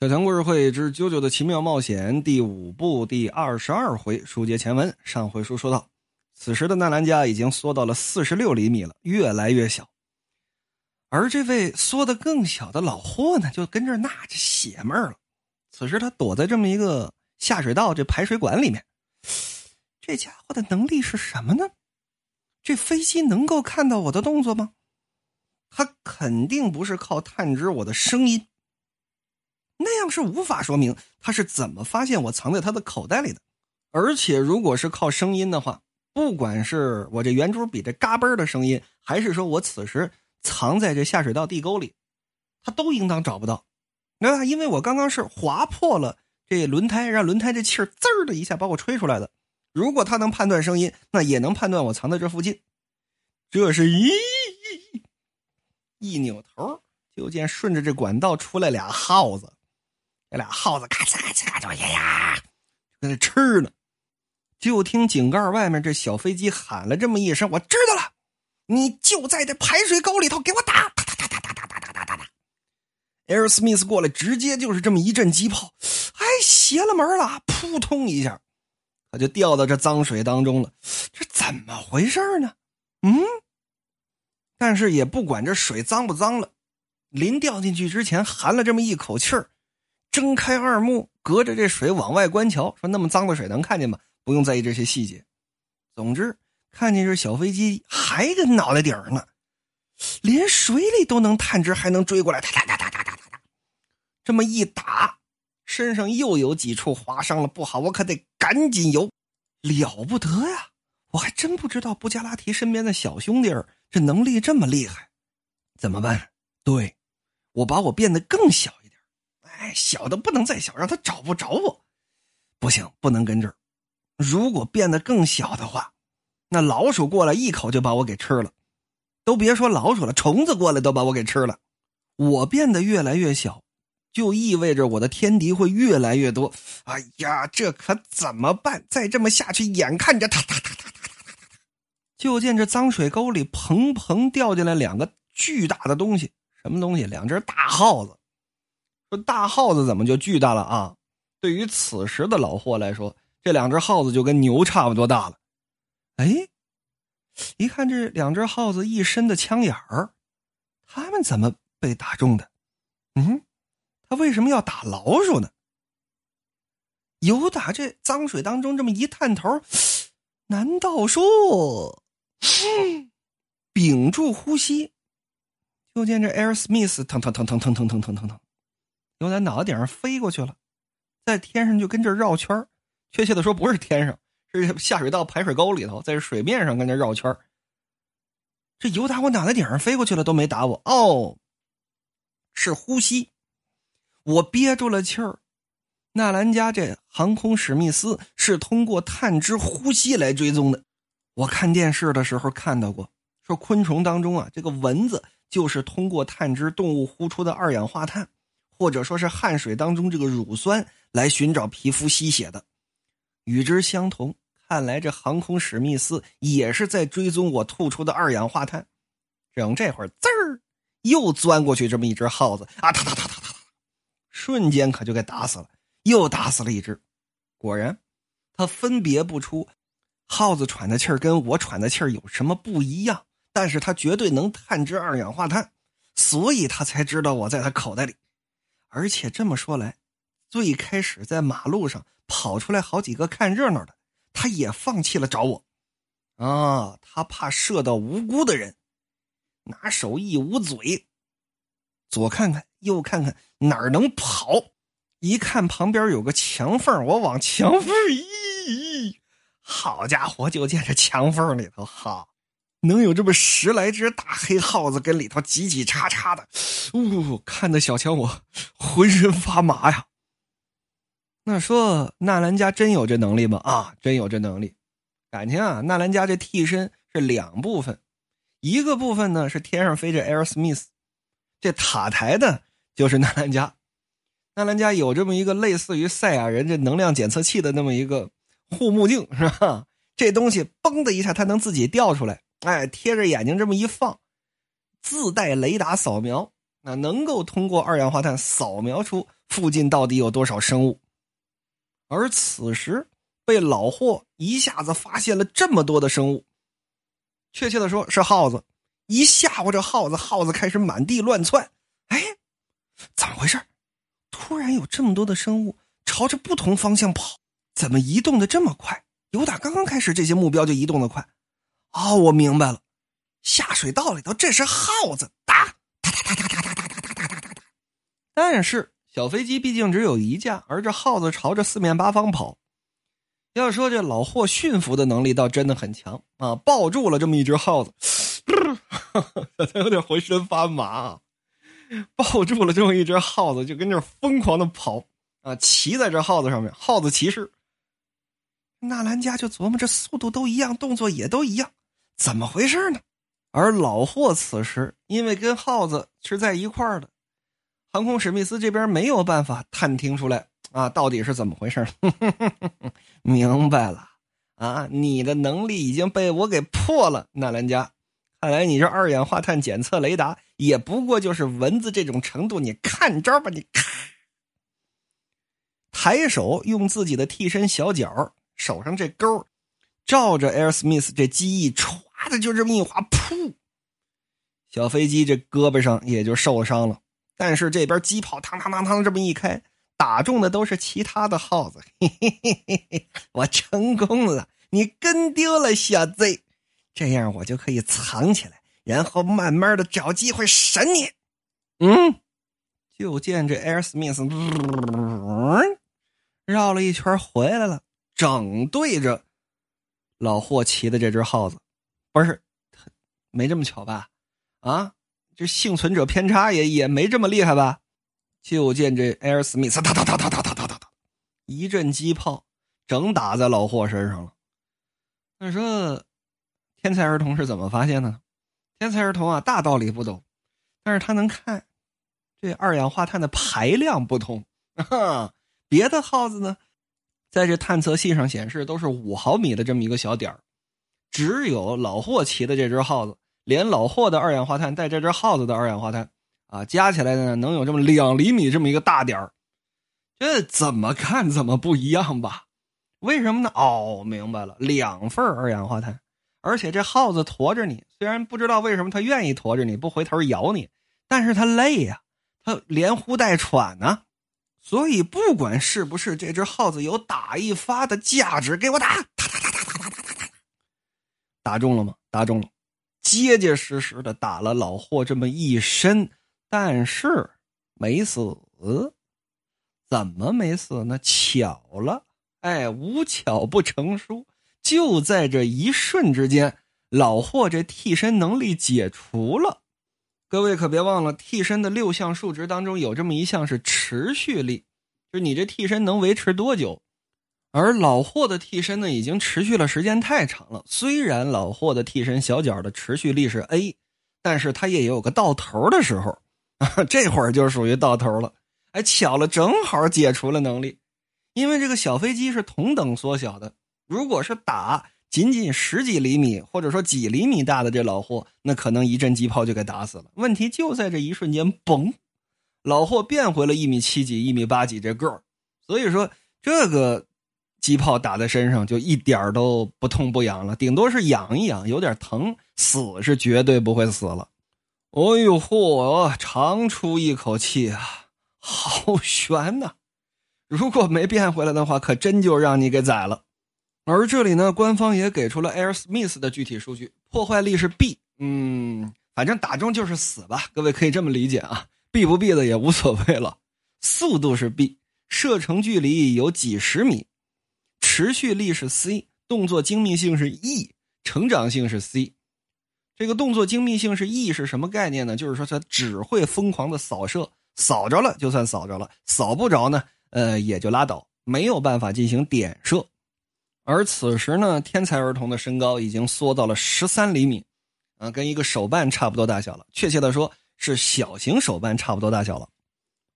小强故事会之《九九的奇妙冒险》第五部第二十二回，书接前文。上回书说到，此时的纳兰家已经缩到了四十六厘米了，越来越小。而这位缩的更小的老霍呢，就跟这纳着邪闷了。此时他躲在这么一个下水道这排水管里面。这家伙的能力是什么呢？这飞机能够看到我的动作吗？他肯定不是靠探知我的声音。那样是无法说明他是怎么发现我藏在他的口袋里的，而且如果是靠声音的话，不管是我这圆珠笔这嘎嘣的声音，还是说我此时藏在这下水道地沟里，他都应当找不到，那？因为我刚刚是划破了这轮胎，让轮胎这气儿滋儿的一下把我吹出来的。如果他能判断声音，那也能判断我藏在这附近。这是一一扭头，就见顺着这管道出来俩耗子。这俩耗子咔嚓咔嚓咔哧呀呀，搁那吃呢。就听井盖外面这小飞机喊了这么一声：“我知道了，你就在这排水沟里头给我打！”哒哒哒哒哒哒哒哒哒哒。艾尔斯密斯过来，直接就是这么一阵机炮，哎，邪了门了！扑通一下，他就掉到这脏水当中了。这怎么回事呢？嗯，但是也不管这水脏不脏了，临掉进去之前含了这么一口气儿。睁开二目，隔着这水往外观瞧，说：“那么脏的水能看见吗？不用在意这些细节。总之，看见这小飞机还跟脑袋顶呢，连水里都能探知，还能追过来，哒哒哒哒哒哒哒哒。这么一打，身上又有几处划伤了，不好，我可得赶紧游。了不得呀！我还真不知道布加拉提身边的小兄弟这能力这么厉害。怎么办？对，我把我变得更小。”哎小的不能再小让他找不着我。不行不能跟这如果变得更小的话那老鼠过来一口就把我给吃了。都别说老鼠了虫子过来都把我给吃了。我变得越来越小就意味着我的天敌会越来越多。哎呀这可怎么办？再这么下去眼看着它就见这脏水沟里砰砰掉进来两个巨大的东西什么东西？两只大耗子说大耗子怎么就巨大了啊？对于此时的老霍来说，这两只耗子就跟牛差不多大了。哎，一看这两只耗子一身的枪眼儿，他们怎么被打中的？嗯，他为什么要打老鼠呢？有打这脏水当中这么一探头，难道说，屏住呼吸，就见这艾尔斯密斯腾腾腾腾腾腾腾腾腾腾。由咱脑袋顶上飞过去了，在天上就跟这绕圈确切的说不是天上，是下水道排水沟里头，在水面上跟这绕圈这油打我脑袋顶上飞过去了都没打我哦，是呼吸，我憋住了气儿。纳兰家这航空史密斯是通过探知呼吸来追踪的。我看电视的时候看到过，说昆虫当中啊，这个蚊子就是通过探知动物呼出的二氧化碳。或者说是汗水当中这个乳酸来寻找皮肤吸血的，与之相同，看来这航空史密斯也是在追踪我吐出的二氧化碳。整这会儿，滋儿又钻过去这么一只耗子啊，哒哒哒哒哒哒，瞬间可就给打死了，又打死了一只。果然，他分别不出耗子喘的气儿跟我喘的气儿有什么不一样，但是他绝对能探知二氧化碳，所以他才知道我在他口袋里。而且这么说来，最开始在马路上跑出来好几个看热闹的，他也放弃了找我，啊，他怕射到无辜的人，拿手一捂嘴，左看看右看看哪儿能跑，一看旁边有个墙缝，我往墙缝一，好家伙，就见这墙缝里头哈。能有这么十来只大黑耗子跟里头挤挤叉叉的，呜，看得小强我浑身发麻呀。那说纳兰家真有这能力吗？啊，真有这能力。感情啊，纳兰家这替身是两部分，一个部分呢是天上飞着 Air Smith，，这塔台的就是纳兰家。纳兰家有这么一个类似于赛亚人这能量检测器的那么一个护目镜，是吧？这东西嘣的一下，它能自己掉出来。哎，贴着眼睛这么一放，自带雷达扫描啊，能够通过二氧化碳扫描出附近到底有多少生物。而此时被老霍一下子发现了这么多的生物，确切的说是耗子，一吓唬这耗子，耗子开始满地乱窜。哎，怎么回事？突然有这么多的生物朝着不同方向跑，怎么移动的这么快？有打刚刚开始，这些目标就移动的快。哦，我明白了，下水道里头这是耗子，打，哒哒哒哒哒哒哒哒哒哒哒哒。但是小飞机毕竟只有一架，而这耗子朝着四面八方跑。要说这老霍驯服的能力倒真的很强啊，抱住了这么一只耗子，他有点浑身发麻。啊抱住了这么一只耗子，就跟这疯狂的跑啊，骑在这耗子上面，耗子骑士。纳兰家就琢磨，这速度都一样，动作也都一样，怎么回事呢？而老霍此时因为跟耗子是在一块儿的，航空史密斯这边没有办法探听出来啊，到底是怎么回事？明白了啊，你的能力已经被我给破了，纳兰家。看来你这二氧化碳检测雷达也不过就是蚊子这种程度，你看招吧！你咔，抬手用自己的替身小脚手上这钩，照着 Air Smith 这机翼歘的就这么一划，噗！小飞机这胳膊上也就受伤了。但是这边机炮嘡嘡嘡嘡这么一开，打中的都是其他的耗子。嘿嘿嘿嘿嘿，我成功了，你跟丢了，小贼。这样我就可以藏起来，然后慢慢的找机会审你。嗯，就见这艾尔斯密斯绕了一圈回来了，正对着老霍骑的这只耗子。不是，没这么巧吧？啊，这幸存者偏差也也没这么厉害吧？就见这艾尔斯密斯哒哒哒哒哒哒哒哒，一阵机炮整打在老霍身上了。那说。天才儿童是怎么发现的呢？天才儿童啊，大道理不懂，但是他能看这二氧化碳的排量不同。啊别的耗子呢，在这探测器上显示都是五毫米的这么一个小点儿，只有老霍骑的这只耗子连老霍的二氧化碳带这只耗子的二氧化碳啊加起来呢能有这么两厘米这么一个大点儿这怎么看怎么不一样吧。为什么呢？哦明白了两份二氧化碳而且这耗子驮着你虽然不知道为什么它愿意驮着你不回头咬你但是它累呀它连呼带喘呢所以不管是不是这只耗子有打一发的价值给我打打中了吗？打中了，结结实实的打了老霍这么一身，但是没死。怎么没死呢？巧了，哎，无巧不成书。就在这一瞬之间，老霍这替身能力解除了。各位可别忘了，替身的六项数值当中有这么一项是持续力，就是你这替身能维持多久。而老霍的替身呢，已经持续了时间太长了。虽然老霍的替身小脚的持续力是 A，但是他也有个到头的时候，啊 这会儿就属于到头了。哎，巧了，正好解除了能力，因为这个小飞机是同等缩小的。如果是打仅仅十几厘米或者说几厘米大的这老霍，那可能一阵机炮就给打死了。问题就在这一瞬间，嘣，老霍变回了一米七几、一米八几这个儿。所以说，这个机炮打在身上就一点都不痛不痒了，顶多是痒一痒，有点疼，死是绝对不会死了。哎呦嚯，长出一口气啊，好悬呐！如果没变回来的话，可真就让你给宰了。而这里呢，官方也给出了 Air Smith 的具体数据，破坏力是 B，嗯，反正打中就是死吧，各位可以这么理解啊，B 不 B 的也无所谓了。速度是 B，射程距离有几十米，持续力是 C，动作精密性是 E，成长性是 C。这个动作精密性是 E 是什么概念呢？就是说它只会疯狂的扫射，扫着了就算扫着了，扫不着呢，呃，也就拉倒，没有办法进行点射。而此时呢，天才儿童的身高已经缩到了十三厘米，啊，跟一个手办差不多大小了。确切的说，是小型手办差不多大小了。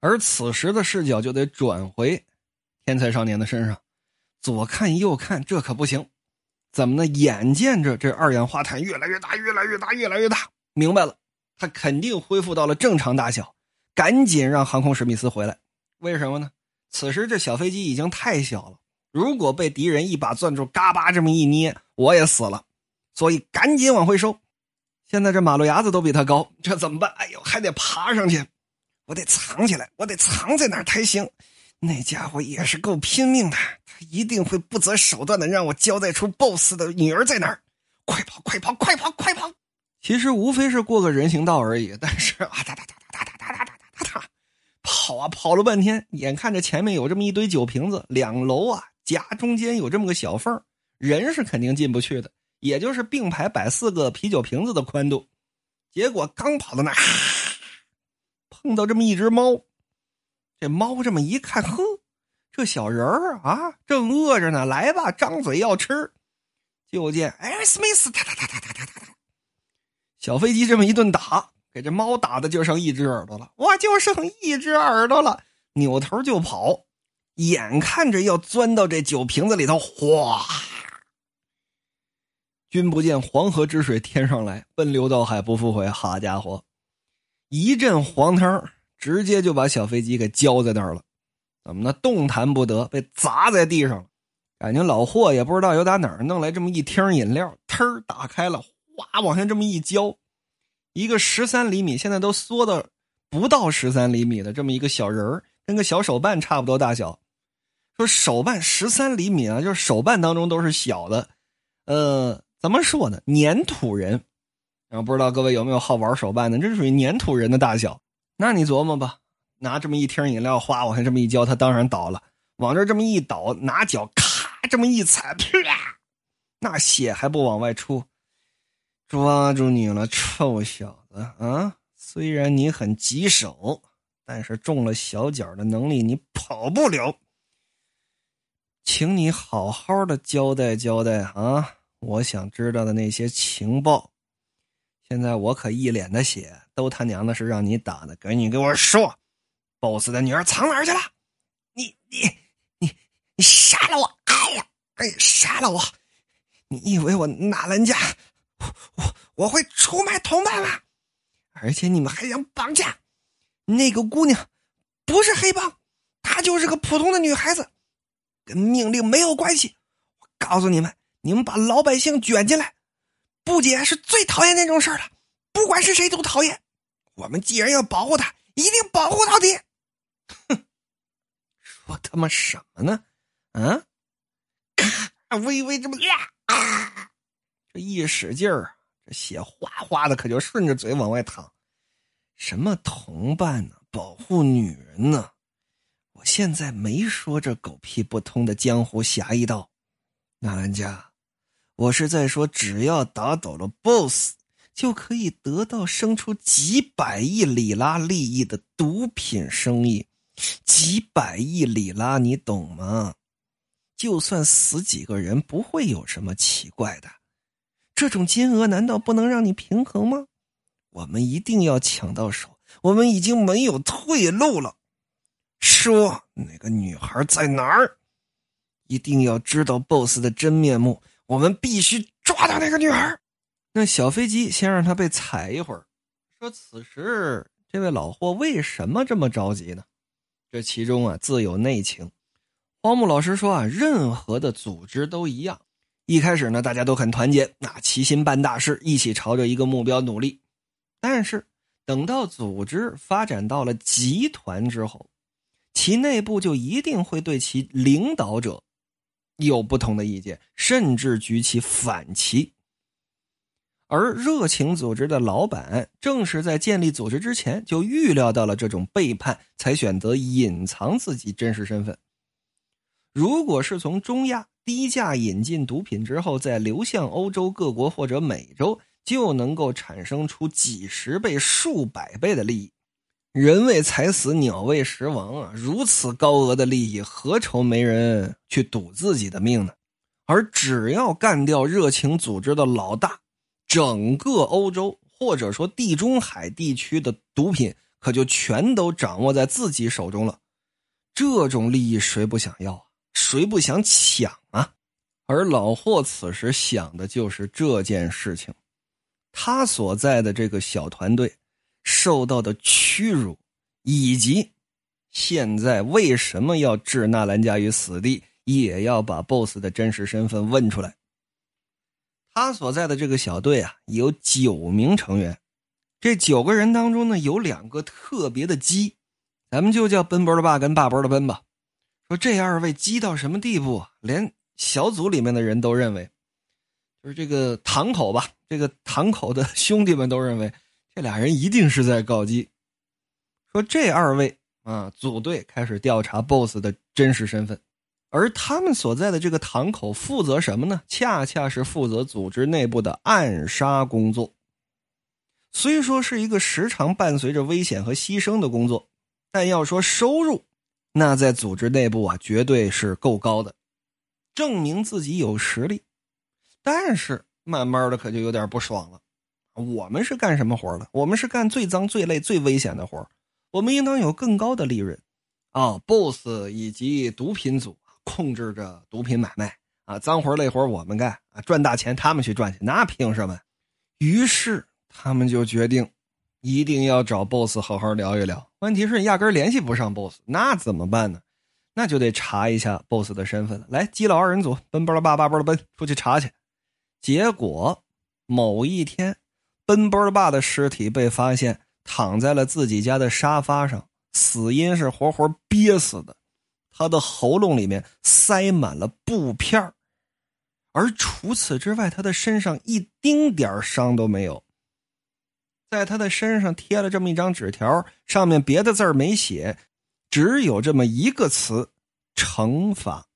而此时的视角就得转回天才少年的身上，左看右看，这可不行。怎么呢？眼见着这二氧化碳越来越大，越来越大，越来越大。明白了，他肯定恢复到了正常大小。赶紧让航空史密斯回来。为什么呢？此时这小飞机已经太小了，如果被敌人一把攥住，嘎巴这么一捏，我也死了。所以赶紧往回收。现在这马路牙子都比他高，这怎么办？哎呦，还得爬上去，我得藏起来，我得藏在哪儿才行？那家伙也是够拼命的，他一定会不择手段的让我交代出 BOSS 的女儿在哪儿。快跑，快跑，快跑，快跑！其实无非是过个人行道而已，但是啊哒哒哒哒哒哒哒哒哒哒哒，跑啊跑了半天，眼看着前面有这么一堆酒瓶子，两楼啊夹中间有这么个小缝人是肯定进不去的。也就是并排摆四个啤酒瓶子的宽度，结果刚跑到那儿，碰到这么一只猫。这猫这么一看，呵，这小人儿啊，正饿着呢，来吧，张嘴要吃。就见艾尔斯密斯哒哒哒哒哒哒哒哒，小飞机这么一顿打，给这猫打的就剩一只耳朵了，哇，就剩一只耳朵了，扭头就跑，眼看着要钻到这酒瓶子里头，哗！君不见黄河之水天上来，奔流到海不复回。好家伙，一阵黄汤，直接就把小飞机给浇在那儿了。怎么呢？动弹不得，被砸在地上了。感觉老霍也不知道由打哪儿弄来这么一听饮料，忒打开了，哗往下这么一浇，一个十三厘米，现在都缩到不到十三厘米的这么一个小人儿，跟个小手办差不多大小。说手办十三厘米啊，就是手办当中都是小的，呃。怎么说呢？粘土人，然后不知道各位有没有好玩手办的？这是属于粘土人的大小。那你琢磨吧，拿这么一听饮料，哗往下这么一浇，他当然倒了。往这这么一倒，拿脚咔这么一踩，啪，那血还不往外出。抓住你了，臭小子啊！虽然你很棘手，但是中了小脚的能力，你跑不了。请你好好的交代交代啊！我想知道的那些情报，现在我可一脸的血，都他娘的是让你打的！赶紧给我说，boss 的女儿藏哪儿去了？你你你你杀了我！哎呀，哎，杀了我！你以为我纳兰家，我我我会出卖同伴吗？而且你们还想绑架那个姑娘？不是黑帮，她就是个普通的女孩子，跟命令没有关系。我告诉你们。你们把老百姓卷进来，布姐是最讨厌那种事儿了，不管是谁都讨厌。我们既然要保护他，一定保护到底。哼，说他妈什么呢？嗯，咔，微微这么啊，这一使劲儿，这血哗哗的，可就顺着嘴往外淌。什么同伴呢？保护女人呢？我现在没说这狗屁不通的江湖侠义道，纳兰家。我是在说，只要打倒了 BOSS，就可以得到生出几百亿里拉利益的毒品生意。几百亿里拉，你懂吗？就算死几个人，不会有什么奇怪的。这种金额难道不能让你平衡吗？我们一定要抢到手，我们已经没有退路了。说那个女孩在哪儿？一定要知道 BOSS 的真面目。我们必须抓到那个女孩。那小飞机先让他被踩一会儿。说此时这位老霍为什么这么着急呢？这其中啊自有内情。荒木老师说啊，任何的组织都一样。一开始呢，大家都很团结，那齐心办大事，一起朝着一个目标努力。但是等到组织发展到了集团之后，其内部就一定会对其领导者。有不同的意见，甚至举起反旗。而热情组织的老板正是在建立组织之前就预料到了这种背叛，才选择隐藏自己真实身份。如果是从中亚低价引进毒品之后，再流向欧洲各国或者美洲，就能够产生出几十倍、数百倍的利益。人为财死，鸟为食亡啊！如此高额的利益，何愁没人去赌自己的命呢？而只要干掉热情组织的老大，整个欧洲或者说地中海地区的毒品可就全都掌握在自己手中了。这种利益谁不想要啊？谁不想抢啊？而老霍此时想的就是这件事情，他所在的这个小团队。受到的屈辱，以及现在为什么要置纳兰家于死地，也要把 BOSS 的真实身份问出来。他所在的这个小队啊，有九名成员，这九个人当中呢，有两个特别的鸡，咱们就叫奔波的爸跟霸波的奔吧。说这二位鸡到什么地步？连小组里面的人都认为，就是这个堂口吧，这个堂口的兄弟们都认为，这俩人一定是在告鸡。说这二位啊，组队开始调查 BOSS 的真实身份。而他们所在的这个堂口负责什么呢？恰恰是负责组织内部的暗杀工作。虽说是一个时常伴随着危险和牺牲的工作，但要说收入，那在组织内部啊，绝对是够高的，证明自己有实力。但是慢慢的可就有点不爽了。我们是干什么活的？我们是干最脏、最累、最危险的活我们应当有更高的利润啊！BOSS 以及毒品组。控制着毒品买卖啊，脏活累活我们干啊，赚大钱他们去赚去，那凭什么？于是他们就决定，一定要找 boss 好好聊一聊。问题是压根联系不上 boss，那怎么办呢？那就得查一下 boss 的身份了。来，基佬二人组，奔波了爸，爸波了奔，出去查去。结果某一天，奔波了爸的尸体被发现躺在了自己家的沙发上，死因是活活憋死的。他的喉咙里面塞满了布片而除此之外，他的身上一丁点伤都没有。在他的身上贴了这么一张纸条，上面别的字没写，只有这么一个词：惩罚。